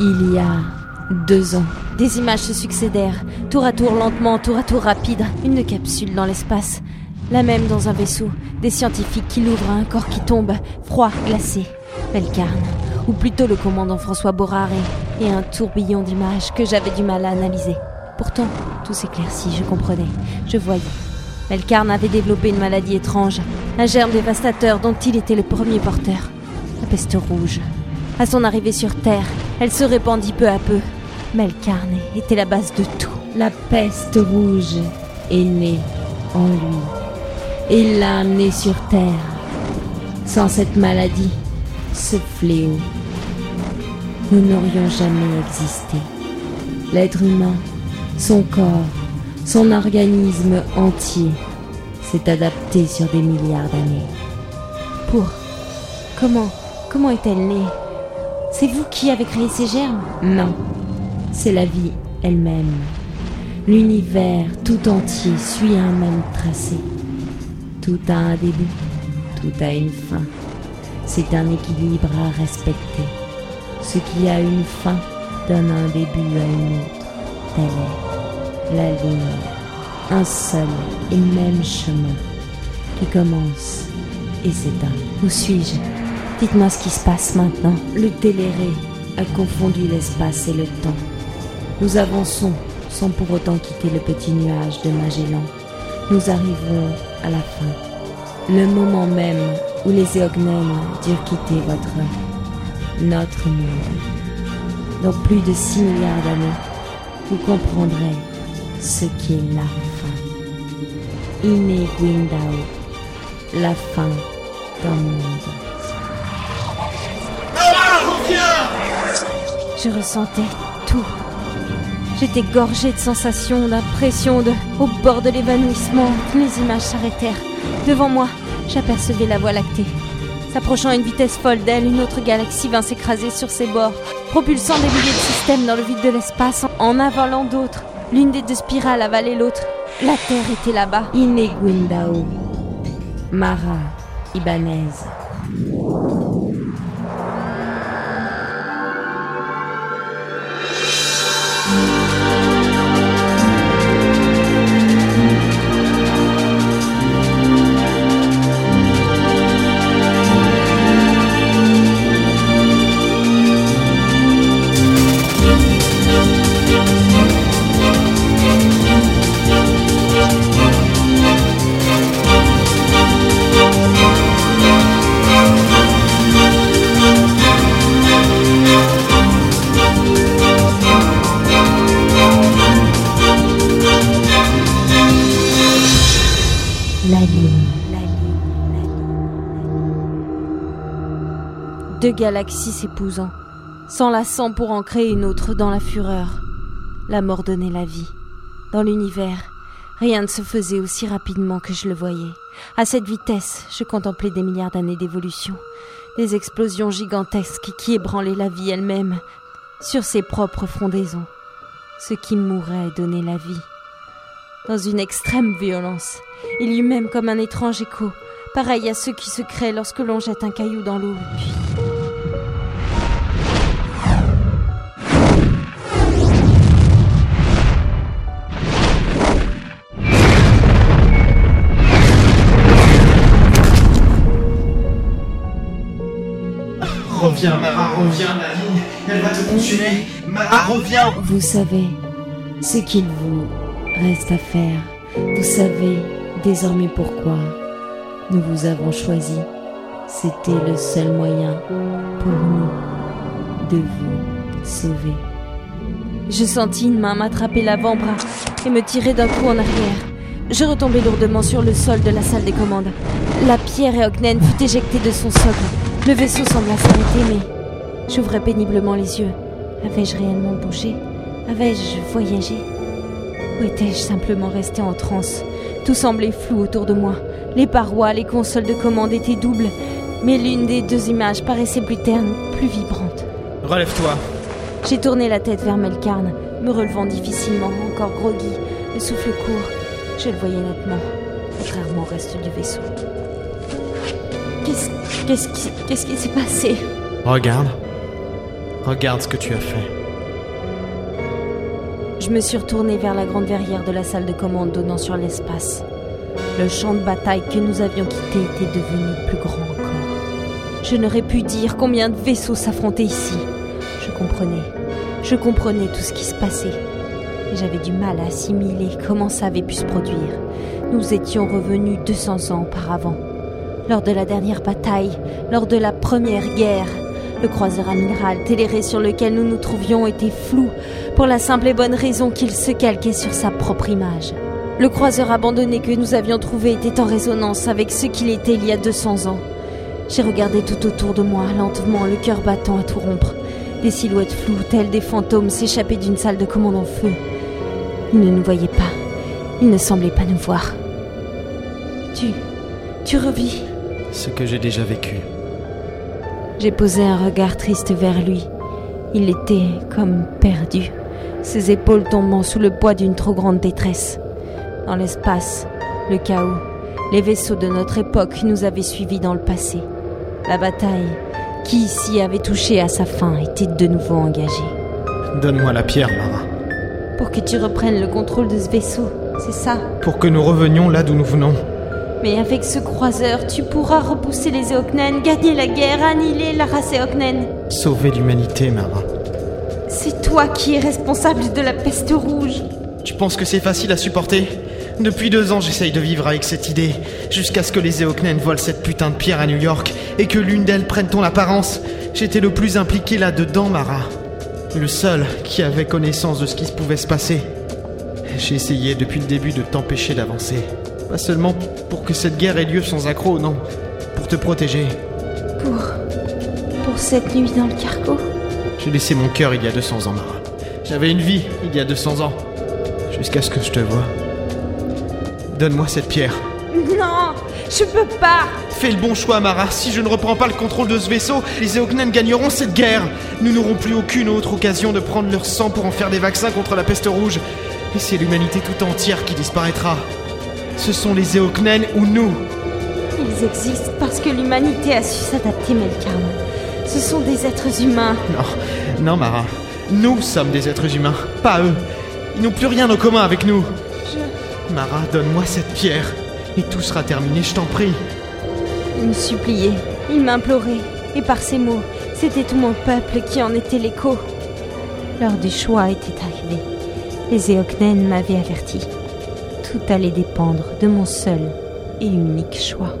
Il y a deux ans. Des images se succédèrent, tour à tour lentement, tour à tour rapide. Une capsule dans l'espace. La même dans un vaisseau. Des scientifiques qui l'ouvrent un corps qui tombe, froid, glacé. Belcarne. Ou plutôt le commandant François Boraré. Et un tourbillon d'images que j'avais du mal à analyser. Pourtant, tout s'éclaircit, je comprenais. Je voyais. Belcarne avait développé une maladie étrange. Un germe dévastateur dont il était le premier porteur. La peste rouge. À son arrivée sur Terre, elle se répandit peu à peu. Melkarn était la base de tout. La peste rouge est née en lui. Et il l'a amenée sur Terre. Sans cette maladie, ce fléau, nous n'aurions jamais existé. L'être humain, son corps, son organisme entier s'est adapté sur des milliards d'années. Pour comment comment est-elle née? C'est vous qui avez créé ces germes Non, c'est la vie elle-même. L'univers tout entier suit un même tracé. Tout a un début, tout a une fin. C'est un équilibre à respecter. Ce qui a une fin donne un début à une autre. Telle est la ligne. Un seul et même chemin qui commence et s'éteint. Où suis-je? Dites-moi ce qui se passe maintenant. Le téléré a confondu l'espace et le temps. Nous avançons sans pour autant quitter le petit nuage de Magellan. Nous arrivons à la fin. Le moment même où les Éognens durent quitter votre, notre monde. Dans plus de 6 milliards d'années, vous comprendrez ce qu'est la fin. Ine Gwindao, la fin d'un monde. Je ressentais tout. J'étais gorgée de sensations, d'impressions, de... au bord de l'évanouissement. Les images s'arrêtèrent. Devant moi, j'apercevais la Voie lactée. S'approchant à une vitesse folle d'elle, une autre galaxie vint s'écraser sur ses bords, propulsant des milliers de systèmes dans le vide de l'espace, en avalant d'autres. L'une des deux spirales avalait l'autre. La Terre était là-bas. Inegwindao. Mara Ibanez. Deux galaxies s'épousant, s'enlaçant pour en créer une autre dans la fureur. La mort donnait la vie. Dans l'univers, rien ne se faisait aussi rapidement que je le voyais. À cette vitesse, je contemplais des milliards d'années d'évolution, des explosions gigantesques qui ébranlaient la vie elle-même sur ses propres fondaisons. Ce qui mourait donnait la vie. Dans une extrême violence, il y eut même comme un étrange écho, pareil à ceux qui se créent lorsque l'on jette un caillou dans l'eau, puis Reviens, Mara, reviens, ma vie. Elle va te consumer. Mara, reviens. Vous savez ce qu'il vous reste à faire. Vous savez désormais pourquoi nous vous avons choisi. C'était le seul moyen pour nous de vous sauver. Je sentis une main m'attraper l'avant-bras et me tirer d'un coup en arrière. Je retombai lourdement sur le sol de la salle des commandes. La pierre et Ognen fut éjectée de son socle. Le vaisseau sembla s'arrêter, mais j'ouvrais péniblement les yeux. Avais-je réellement bougé? Avais-je voyagé? Ou étais-je simplement resté en transe? Tout semblait flou autour de moi. Les parois, les consoles de commande étaient doubles, mais l'une des deux images paraissait plus terne, plus vibrante. Relève-toi. J'ai tourné la tête vers Melkarn, me relevant difficilement, encore groggy, le souffle court. Je le voyais nettement, contrairement au reste du vaisseau. Qu'est-ce qu'est-ce qui qu'est-ce qui s'est passé? Regarde. Regarde ce que tu as fait. Je me suis retournée vers la grande verrière de la salle de commande donnant sur l'espace. Le champ de bataille que nous avions quitté était devenu plus grand encore. Je n'aurais pu dire combien de vaisseaux s'affrontaient ici. Je comprenais. Je comprenais tout ce qui se passait. J'avais du mal à assimiler comment ça avait pu se produire. Nous étions revenus 200 ans auparavant. Lors de la dernière bataille, lors de la première guerre, le croiseur amiral Téléré sur lequel nous nous trouvions était flou, pour la simple et bonne raison qu'il se calquait sur sa propre image. Le croiseur abandonné que nous avions trouvé était en résonance avec ce qu'il était il y a 200 ans. J'ai regardé tout autour de moi, lentement, le cœur battant à tout rompre. Des silhouettes floues, telles des fantômes, s'échappaient d'une salle de commande en feu. Ils ne nous voyaient pas. Ils ne semblaient pas nous voir. Tu. Tu revis Ce que j'ai déjà vécu. J'ai posé un regard triste vers lui. Il était comme perdu, ses épaules tombant sous le poids d'une trop grande détresse. Dans l'espace, le chaos, les vaisseaux de notre époque nous avaient suivis dans le passé. La bataille, qui ici avait touché à sa fin, était de nouveau engagée. Donne-moi la pierre, Mara. Pour que tu reprennes le contrôle de ce vaisseau, c'est ça? Pour que nous revenions là d'où nous venons. Mais avec ce croiseur, tu pourras repousser les Eoknen, gagner la guerre, annihiler la race Eoknen. Sauver l'humanité, Mara. C'est toi qui es responsable de la peste rouge. Tu penses que c'est facile à supporter? Depuis deux ans, j'essaye de vivre avec cette idée, jusqu'à ce que les Eoknen volent cette putain de pierre à New York et que l'une d'elles prenne ton apparence. J'étais le plus impliqué là-dedans, Mara. Le seul qui avait connaissance de ce qui pouvait se passer. J'ai essayé depuis le début de t'empêcher d'avancer. Pas seulement pour que cette guerre ait lieu sans accroc, non. Pour te protéger. Pour. pour cette nuit dans le cargo? J'ai laissé mon cœur il y a 200 ans, Mara. J'avais une vie il y a 200 ans. Jusqu'à ce que je te vois. Donne-moi cette pierre. Non Je peux pas Fais le bon choix, Mara. Si je ne reprends pas le contrôle de ce vaisseau, les Eoknen gagneront cette guerre. Nous n'aurons plus aucune autre occasion de prendre leur sang pour en faire des vaccins contre la peste rouge. Et c'est l'humanité tout entière qui disparaîtra. Ce sont les Eoknen ou nous. Ils existent parce que l'humanité a su s'adapter, Melkarn. Ce sont des êtres humains. Non, non, Mara. Nous sommes des êtres humains, pas eux. Ils n'ont plus rien en commun avec nous. Mara, donne-moi cette pierre. Et tout sera terminé, je t'en prie. Il me suppliait, il m'implorait, et par ces mots, c'était tout mon peuple qui en était l'écho. L'heure du choix était arrivée. Les Eoknen m'avaient averti. Tout allait dépendre de mon seul et unique choix.